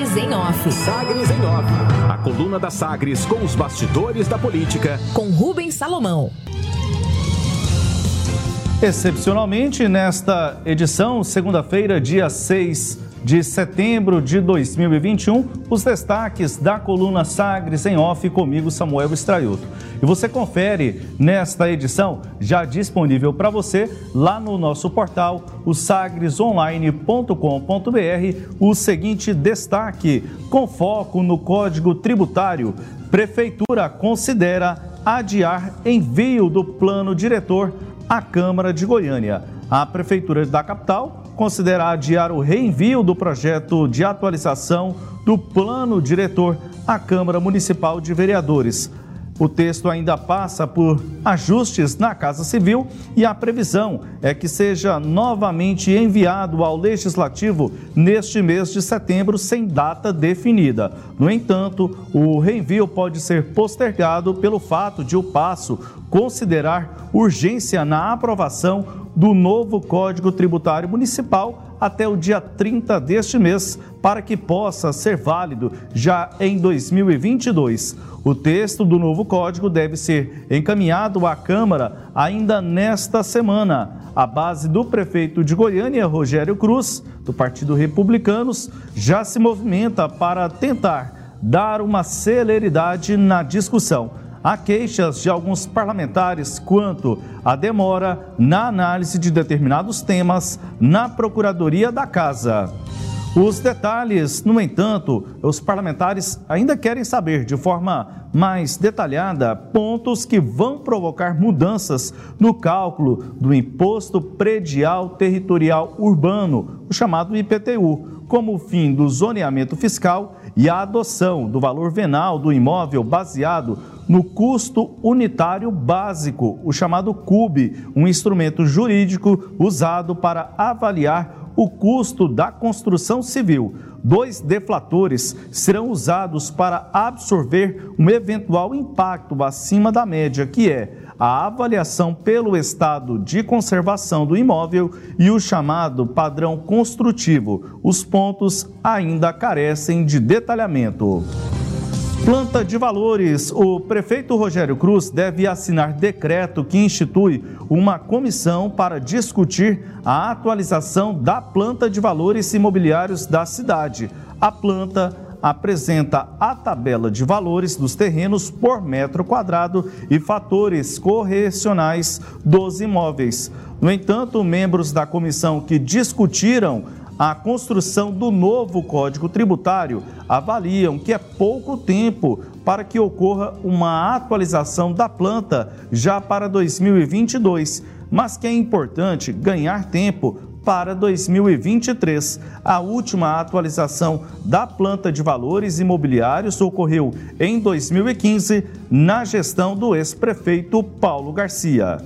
Sagres em Off. Sagres em Off. A coluna da Sagres com os bastidores da política. Com Rubens Salomão. Excepcionalmente, nesta edição, segunda-feira, dia 6 de setembro de 2021, os destaques da coluna Sagres em Off comigo, Samuel Estraiuto. E você confere nesta edição, já disponível para você, lá no nosso portal, o sagresonline.com.br, o seguinte destaque, com foco no Código Tributário. Prefeitura considera adiar envio do plano diretor à Câmara de Goiânia. A Prefeitura da capital considera adiar o reenvio do projeto de atualização do plano diretor à Câmara Municipal de Vereadores. O texto ainda passa por ajustes na Casa Civil e a previsão é que seja novamente enviado ao Legislativo neste mês de setembro, sem data definida. No entanto, o reenvio pode ser postergado pelo fato de o passo considerar urgência na aprovação do novo Código Tributário Municipal até o dia 30 deste mês, para que possa ser válido já em 2022. O texto do novo código deve ser encaminhado à Câmara ainda nesta semana. A base do prefeito de Goiânia, Rogério Cruz, do Partido Republicanos, já se movimenta para tentar dar uma celeridade na discussão há queixas de alguns parlamentares quanto à demora na análise de determinados temas na Procuradoria da Casa. Os detalhes, no entanto, os parlamentares ainda querem saber de forma mais detalhada pontos que vão provocar mudanças no cálculo do Imposto Predial Territorial Urbano, o chamado IPTU, como o fim do zoneamento fiscal e a adoção do valor venal do imóvel baseado no custo unitário básico, o chamado CUB, um instrumento jurídico usado para avaliar o custo da construção civil. Dois deflatores serão usados para absorver um eventual impacto acima da média, que é a avaliação pelo estado de conservação do imóvel e o chamado padrão construtivo. Os pontos ainda carecem de detalhamento. Planta de valores. O prefeito Rogério Cruz deve assinar decreto que institui uma comissão para discutir a atualização da planta de valores imobiliários da cidade. A planta apresenta a tabela de valores dos terrenos por metro quadrado e fatores correcionais dos imóveis. No entanto, membros da comissão que discutiram a construção do novo Código Tributário avaliam que é pouco tempo para que ocorra uma atualização da planta já para 2022, mas que é importante ganhar tempo para 2023. A última atualização da planta de valores imobiliários ocorreu em 2015, na gestão do ex-prefeito Paulo Garcia.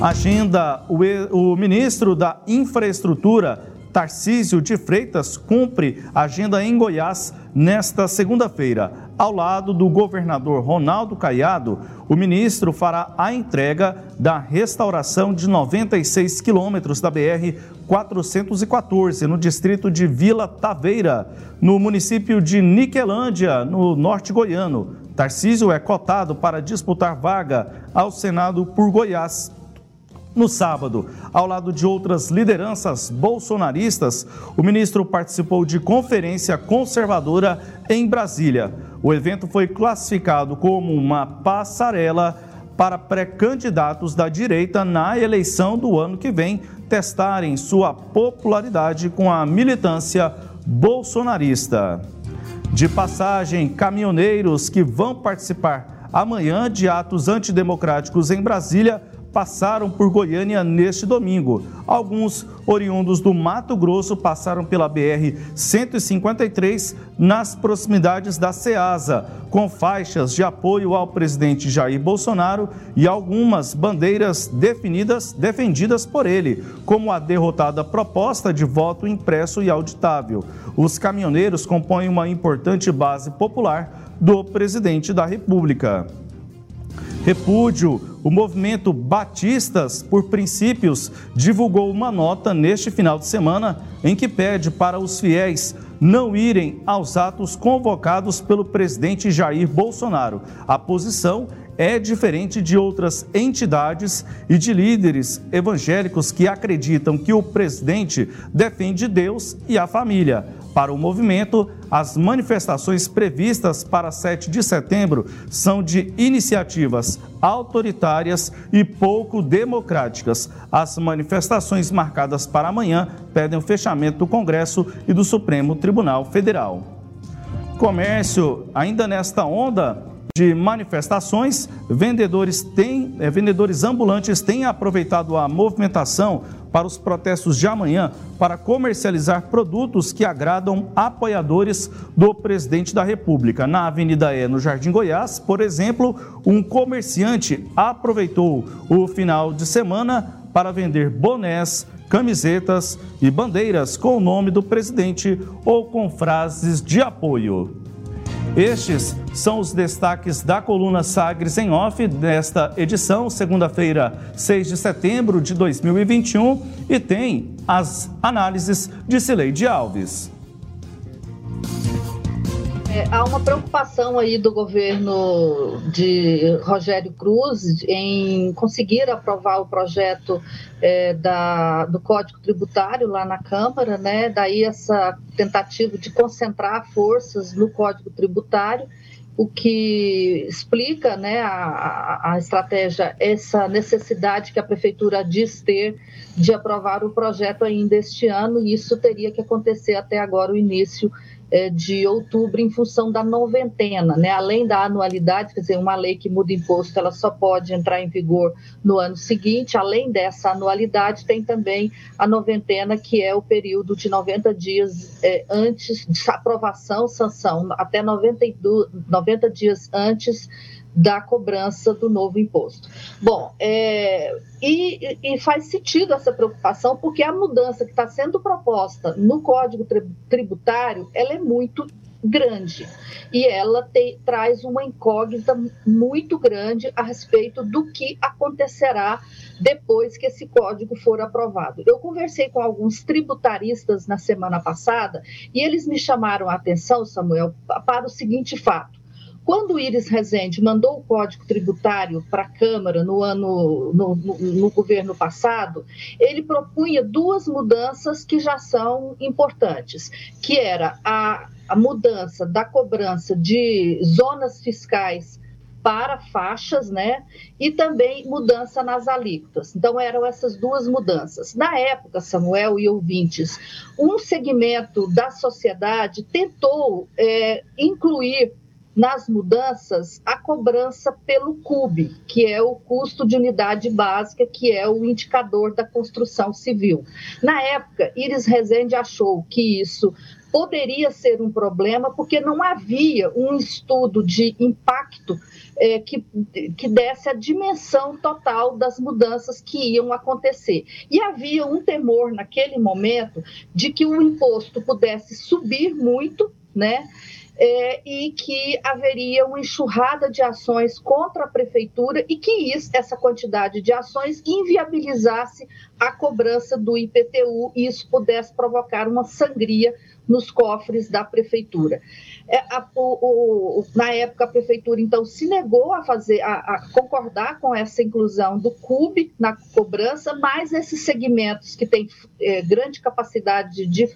Agenda: o, ministro da Infraestrutura Tarcísio de Freitas cumpre agenda em Goiás nesta segunda-feira. Ao lado do governador Ronaldo Caiado, o ministro fará a entrega da restauração de 96 quilômetros da BR 414 no distrito de Vila Taveira, no município de Niquelândia, no norte goiano. Tarcísio é cotado para disputar vaga ao Senado por Goiás. No sábado, ao lado de outras lideranças bolsonaristas, o ministro participou de conferência conservadora em Brasília. O evento foi classificado como uma passarela para pré-candidatos da direita na eleição do ano que vem testarem sua popularidade com a militância bolsonarista. De passagem, caminhoneiros que vão participar amanhã de atos antidemocráticos em Brasília passaram por Goiânia neste domingo. Alguns oriundos do Mato Grosso passaram pela BR 153 nas proximidades da Ceasa, com faixas de apoio ao presidente Jair Bolsonaro e algumas bandeiras definidas defendidas por ele, como a derrotada proposta de voto impresso e auditável. Os caminhoneiros compõem uma importante base popular do presidente da República. Repúdio. O movimento Batistas por Princípios divulgou uma nota neste final de semana em que pede para os fiéis não irem aos atos convocados pelo presidente Jair Bolsonaro. A posição é diferente de outras entidades e de líderes evangélicos que acreditam que o presidente defende Deus e a família. Para o movimento, as manifestações previstas para 7 de setembro são de iniciativas autoritárias e pouco democráticas. As manifestações marcadas para amanhã pedem o fechamento do Congresso e do Supremo Tribunal Federal. Comércio, ainda nesta onda, de manifestações, vendedores têm, é, vendedores ambulantes têm aproveitado a movimentação para os protestos de amanhã para comercializar produtos que agradam apoiadores do presidente da República. Na Avenida E, no Jardim Goiás, por exemplo, um comerciante aproveitou o final de semana para vender bonés, camisetas e bandeiras com o nome do presidente ou com frases de apoio. Estes são os destaques da coluna Sagres em Off desta edição, segunda-feira, 6 de setembro de 2021, e tem as análises de Cileide Alves. É, há uma preocupação aí do governo de Rogério Cruz em conseguir aprovar o projeto é, da, do Código Tributário lá na Câmara, né? Daí essa tentativa de concentrar forças no Código Tributário, o que explica né, a, a estratégia, essa necessidade que a Prefeitura diz ter de aprovar o projeto ainda este ano, e isso teria que acontecer até agora, o início de outubro em função da noventena, né? Além da anualidade, quer dizer, uma lei que muda imposto, ela só pode entrar em vigor no ano seguinte. Além dessa anualidade, tem também a noventena, que é o período de 90 dias é, antes de aprovação, sanção, até 92, 90 dias antes da cobrança do novo imposto. Bom, é, e, e, faz sentido essa preocupação, porque a mudança que está sendo proposta no Código Tributário, ela é muito grande e ela te, traz uma incógnita muito grande a respeito do que acontecerá depois que esse código for aprovado. Eu conversei com alguns tributaristas na semana passada e eles me chamaram a atenção, Samuel, para o seguinte fato quando o Iris Rezende mandou o Código Tributário para a Câmara no ano no, no, no, governo passado, ele propunha duas mudanças que já são importantes, que era a, a mudança da cobrança de zonas fiscais para faixas, né? E também mudança nas alíquotas. Então, eram essas duas mudanças. Na época, Samuel e ouvintes, um segmento da sociedade tentou é, incluir nas mudanças a cobrança pelo CUB, que é o custo de unidade básica, que é o indicador da construção civil. Na época, Iris Rezende achou que isso poderia ser um problema porque não havia um estudo de impacto é, que, que desse a dimensão total das mudanças que iam acontecer. E havia um temor naquele momento de que o imposto pudesse subir muito, né? É, e que haveria uma enxurrada de ações contra a prefeitura e que isso, essa quantidade de ações inviabilizasse a cobrança do IPTU e isso pudesse provocar uma sangria nos cofres da prefeitura. É, a, o, o, na época, a prefeitura, então, se negou a fazer, a, a, concordar com essa inclusão do CUB na cobrança, mas esses segmentos que têm é, grande capacidade de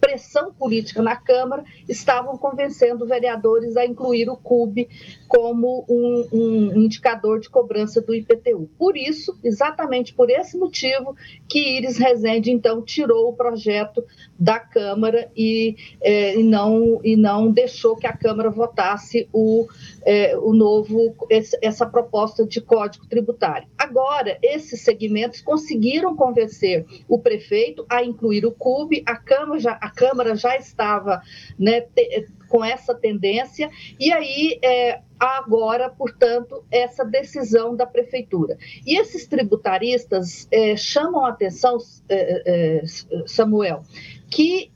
pressão política na Câmara, estavam convencendo vereadores a incluir o CUB como um, um, indicador de cobrança do IPTU. Por isso, exatamente por esse motivo, que Iris Rezende, então, tirou o projeto da Câmara e, é, e, não, e não deixou que a Câmara votasse o, é, o novo, esse, essa proposta de código tributário. Agora, esses segmentos conseguiram convencer o prefeito a incluir o CUB, a Câmara já, a Câmara já estava né, te, com essa tendência, e aí é, agora, portanto, essa decisão da prefeitura. E esses tributaristas é, chamam a atenção, é, é, Samuel, que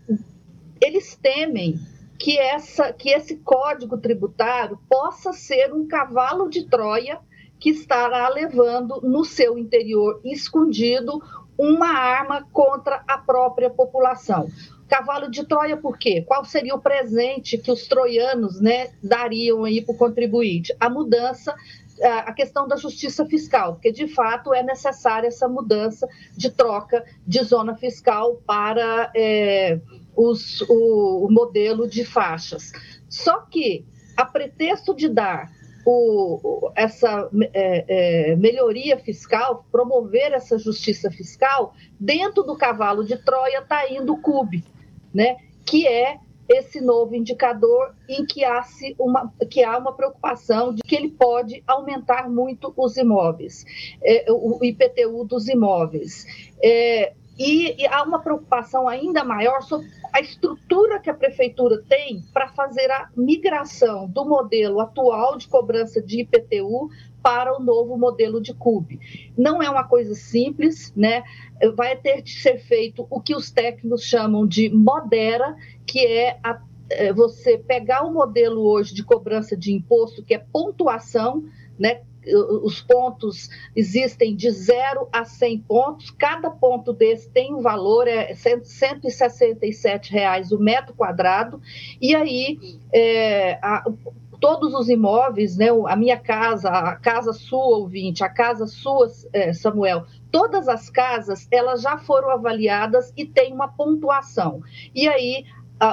eles temem que, essa, que esse código tributário possa ser um cavalo de Troia que estará levando no seu interior escondido uma arma contra a própria população. Cavalo de Troia, por quê? Qual seria o presente que os troianos né, dariam aí para o contribuinte? A mudança a questão da justiça fiscal, porque de fato é necessária essa mudança de troca de zona fiscal para é, os, o, o, modelo de faixas. Só que, a pretexto de dar o, essa é, é, melhoria fiscal, promover essa justiça fiscal, dentro do cavalo de Troia está indo o CUB, né? que é esse novo indicador em que há, uma, que há uma preocupação de que ele pode aumentar muito os imóveis, é, o IPTU dos imóveis. É, e, e, há uma preocupação ainda maior sobre a estrutura que a prefeitura tem para fazer a migração do modelo atual de cobrança de IPTU para o novo modelo de CUB. Não é uma coisa simples, né? Vai ter de ser feito o que os técnicos chamam de modera, que é a, é, você pegar o modelo hoje de cobrança de imposto, que é pontuação, né? os pontos existem de 0 a 100 pontos, cada ponto desse tem um valor, é 167 reais o metro quadrado, e aí é, a, todos os imóveis, né, a minha casa, a casa sua, ouvinte, a casa sua, é, Samuel, todas as casas, elas já foram avaliadas e tem uma pontuação. E aí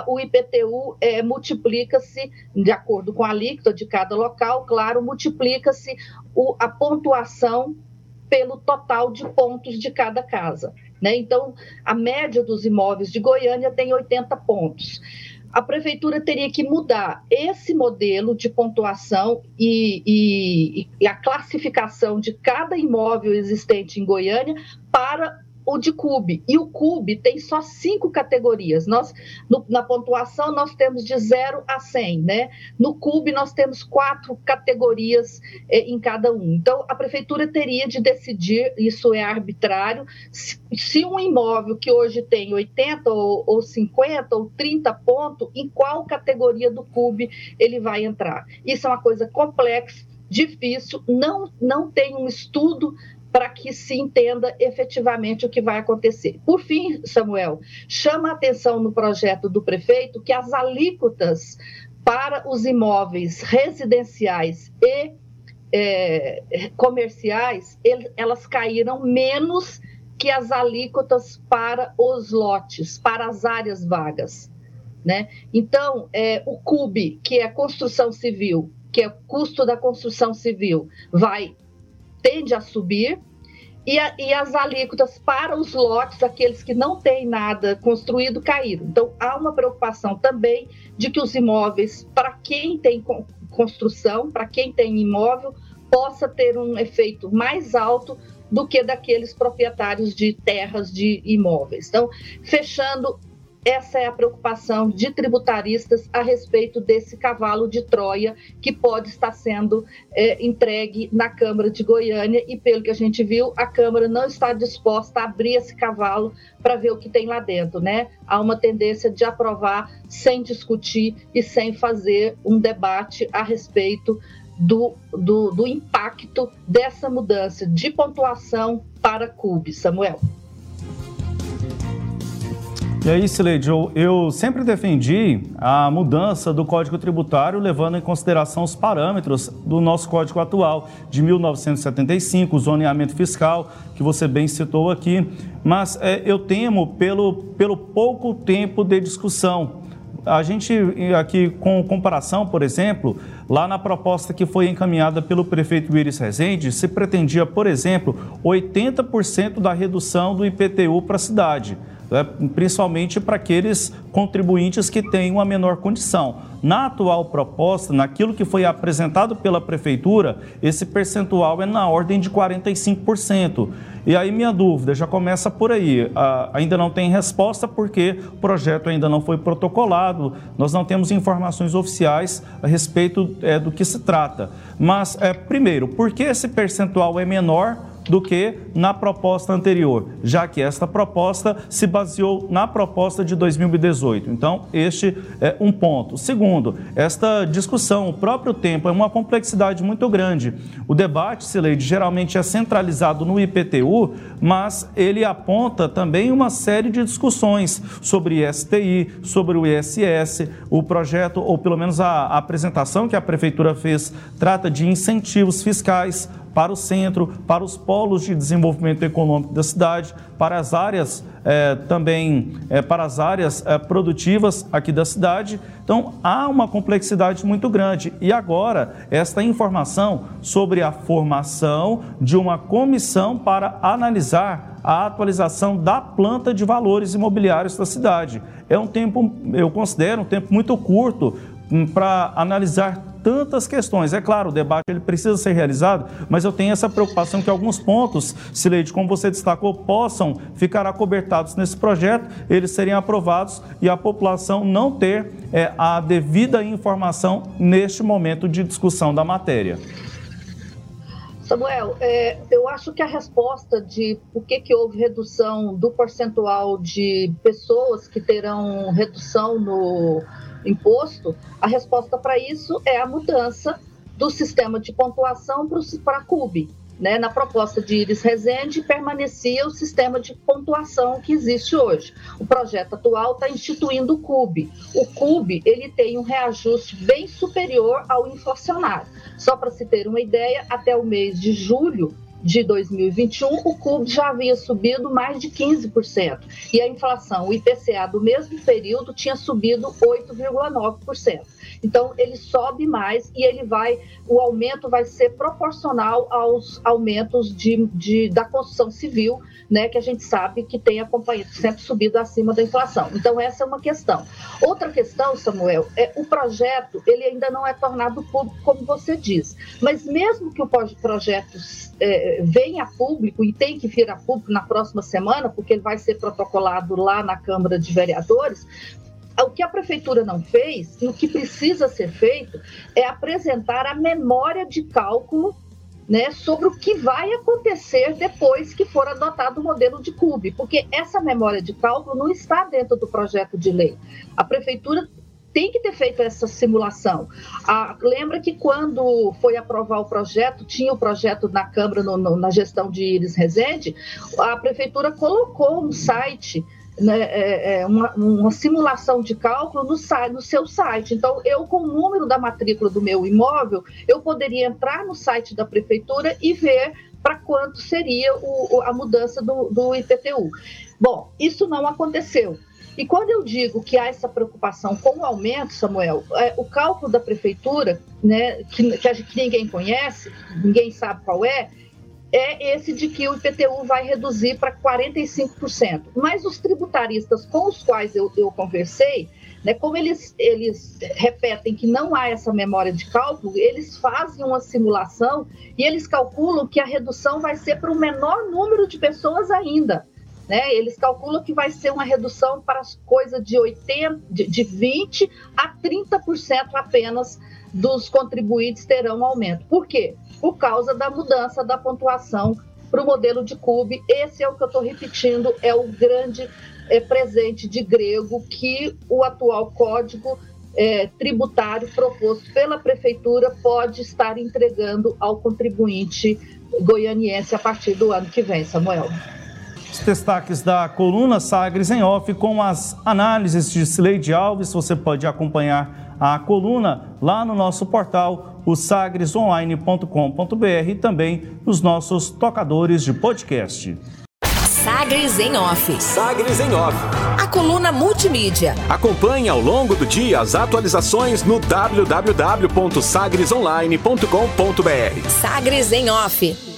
o IPTU é, multiplica-se, de acordo com a alíquota de cada local, claro, multiplica-se a pontuação pelo total de pontos de cada casa. Né? Então, a média dos imóveis de Goiânia tem 80 pontos. A prefeitura teria que mudar esse modelo de pontuação e, e, e a classificação de cada imóvel existente em Goiânia para o de CUB. E o CUB tem só cinco categorias. Nós, no, na pontuação, nós temos de 0 a 100, né? No CUB, nós temos quatro categorias eh, em cada um. Então, a prefeitura teria de decidir, isso é arbitrário, se, se um imóvel que hoje tem 80 ou, ou 50 ou 30 pontos, em qual categoria do CUB ele vai entrar. Isso é uma coisa complexa, difícil, não, não tem um estudo para que se entenda efetivamente o que vai acontecer. Por fim, Samuel, chama a atenção no projeto do prefeito que as alíquotas para os imóveis residenciais e é, comerciais, elas caíram menos que as alíquotas para os lotes, para as áreas vagas. Né? Então, é, o CUB, que é construção civil, que é o custo da construção civil, vai tende a subir, e, a, e, as alíquotas para os lotes, aqueles que não têm nada construído, caíram. Então, há uma preocupação também de que os imóveis, para quem tem construção, para quem tem imóvel, possa ter um efeito mais alto do que daqueles proprietários de terras de imóveis. Então, fechando essa é a preocupação de tributaristas a respeito desse cavalo de Troia que pode estar sendo é, entregue na Câmara de Goiânia e, pelo que a gente viu, a Câmara não está disposta a abrir esse cavalo para ver o que tem lá dentro, né? Há uma tendência de aprovar sem discutir e sem fazer um debate a respeito do, do, do impacto dessa mudança de pontuação para CUB. Samuel. E aí, Sileide, eu, eu sempre defendi a mudança do Código Tributário levando em consideração os parâmetros do nosso Código atual, de 1975, o zoneamento fiscal, que você bem citou aqui. Mas é, eu temo pelo, pelo pouco tempo de discussão. A gente, aqui com comparação, por exemplo, lá na proposta que foi encaminhada pelo prefeito Iris Rezende, se pretendia, por exemplo, 80% da redução do IPTU para a cidade né, principalmente para aqueles contribuintes que têm uma menor condição. Na atual proposta, naquilo que foi apresentado pela Prefeitura, esse percentual é na ordem de 45%. E aí minha dúvida já começa por aí. Ah, ainda não tem resposta porque o projeto ainda não foi protocolado, nós não temos informações oficiais a respeito é, do que se trata. Mas, é, primeiro, por que esse percentual é menor do que na proposta anterior, já que esta proposta se baseou na proposta de 2018. Então, este é um ponto. Segundo, esta discussão, o próprio tempo, é uma complexidade muito grande. O debate, Sileide, geralmente é centralizado no IPTU, mas ele aponta também uma série de discussões sobre STI, sobre o ISS, o projeto, ou pelo menos a apresentação que a Prefeitura fez, trata de incentivos fiscais para o centro, para os polos de desenvolvimento econômico da cidade, para as áreas é, também, é, para as áreas é, produtivas aqui da cidade. Então, há uma complexidade muito grande. E agora, esta informação sobre a formação de uma comissão para analisar a atualização da planta de valores imobiliários da cidade. É um tempo, eu considero um tempo muito curto hum, para analisar tantas questões. É claro, o debate ele precisa ser realizado, mas eu tenho essa preocupação que alguns pontos, Sileide, como você destacou, possam ficar acobertados nesse projeto, eles serem aprovados e a população não ter é, a devida informação neste momento de discussão da matéria. Samuel, é, eu acho que a resposta de por que, que houve redução do percentual de pessoas que terão redução no, imposto, a resposta para isso é a mudança do sistema de pontuação para a CUB. Né? Na proposta de Iris Rezende, permanecia o sistema de pontuação que existe hoje. O projeto atual está instituindo o CUB. O CUB ele tem um reajuste bem superior ao inflacionário. Só para se ter uma ideia, até o mês de julho de 2021, o CUB já havia subido mais de 15%. E a inflação, o IPCA do mesmo período, tinha subido 8,9%. Então, ele sobe mais e ele vai, o aumento vai ser proporcional aos aumentos de, de da construção civil, né, que a gente sabe que tem acompanhado, sempre subido acima da inflação. Então, essa é uma questão. Outra questão, Samuel, é o projeto, ele ainda não é tornado público, como você diz. Mas mesmo que o projeto é, venha a público e tem que vir a público na próxima semana, porque ele vai ser protocolado lá na Câmara de Vereadores, o que a prefeitura não fez e o que precisa ser feito é apresentar a memória de cálculo né, sobre o que vai acontecer depois que for adotado o modelo de CUB, porque essa memória de cálculo não está dentro do projeto de lei. A prefeitura tem que ter feito essa simulação. Ah, lembra que quando foi aprovar o projeto, tinha o projeto na Câmara, no, no, na gestão de Iris Rezende, a prefeitura colocou um site né, é, é uma, uma, simulação de cálculo no, no, seu site. Então, eu, com o número da matrícula do meu imóvel, eu poderia entrar no site da prefeitura e ver para quanto seria o, a mudança do, do IPTU. Bom, isso não aconteceu. E quando eu digo que há essa preocupação com o aumento, Samuel, é, o cálculo da prefeitura, né, que, que, ninguém conhece, ninguém sabe qual é, é esse de que o IPTU vai reduzir para 45%. Mas os tributaristas com os quais eu, eu conversei, né, como eles, eles repetem que não há essa memória de cálculo, eles fazem uma simulação e eles calculam que a redução vai ser para o menor número de pessoas ainda. Né? Eles calculam que vai ser uma redução para coisa de 80, de, de 20 a 30% apenas dos contribuintes terão aumento. Por quê? por causa da mudança da pontuação para o modelo de CUB. Esse é o que eu estou repetindo, é o grande é, presente de grego que o atual código é, tributário proposto pela prefeitura pode estar entregando ao contribuinte goianiense a partir do ano que vem, Samuel. Os destaques da coluna Sagres em Off com as análises de Sileide Alves. Você pode acompanhar a coluna lá no nosso portal o sagresonline.com.br e também nos nossos tocadores de podcast. Sagres em Off. Sagres em Off. A coluna multimídia. Acompanhe ao longo do dia as atualizações no www.sagresonline.com.br. Sagres em Off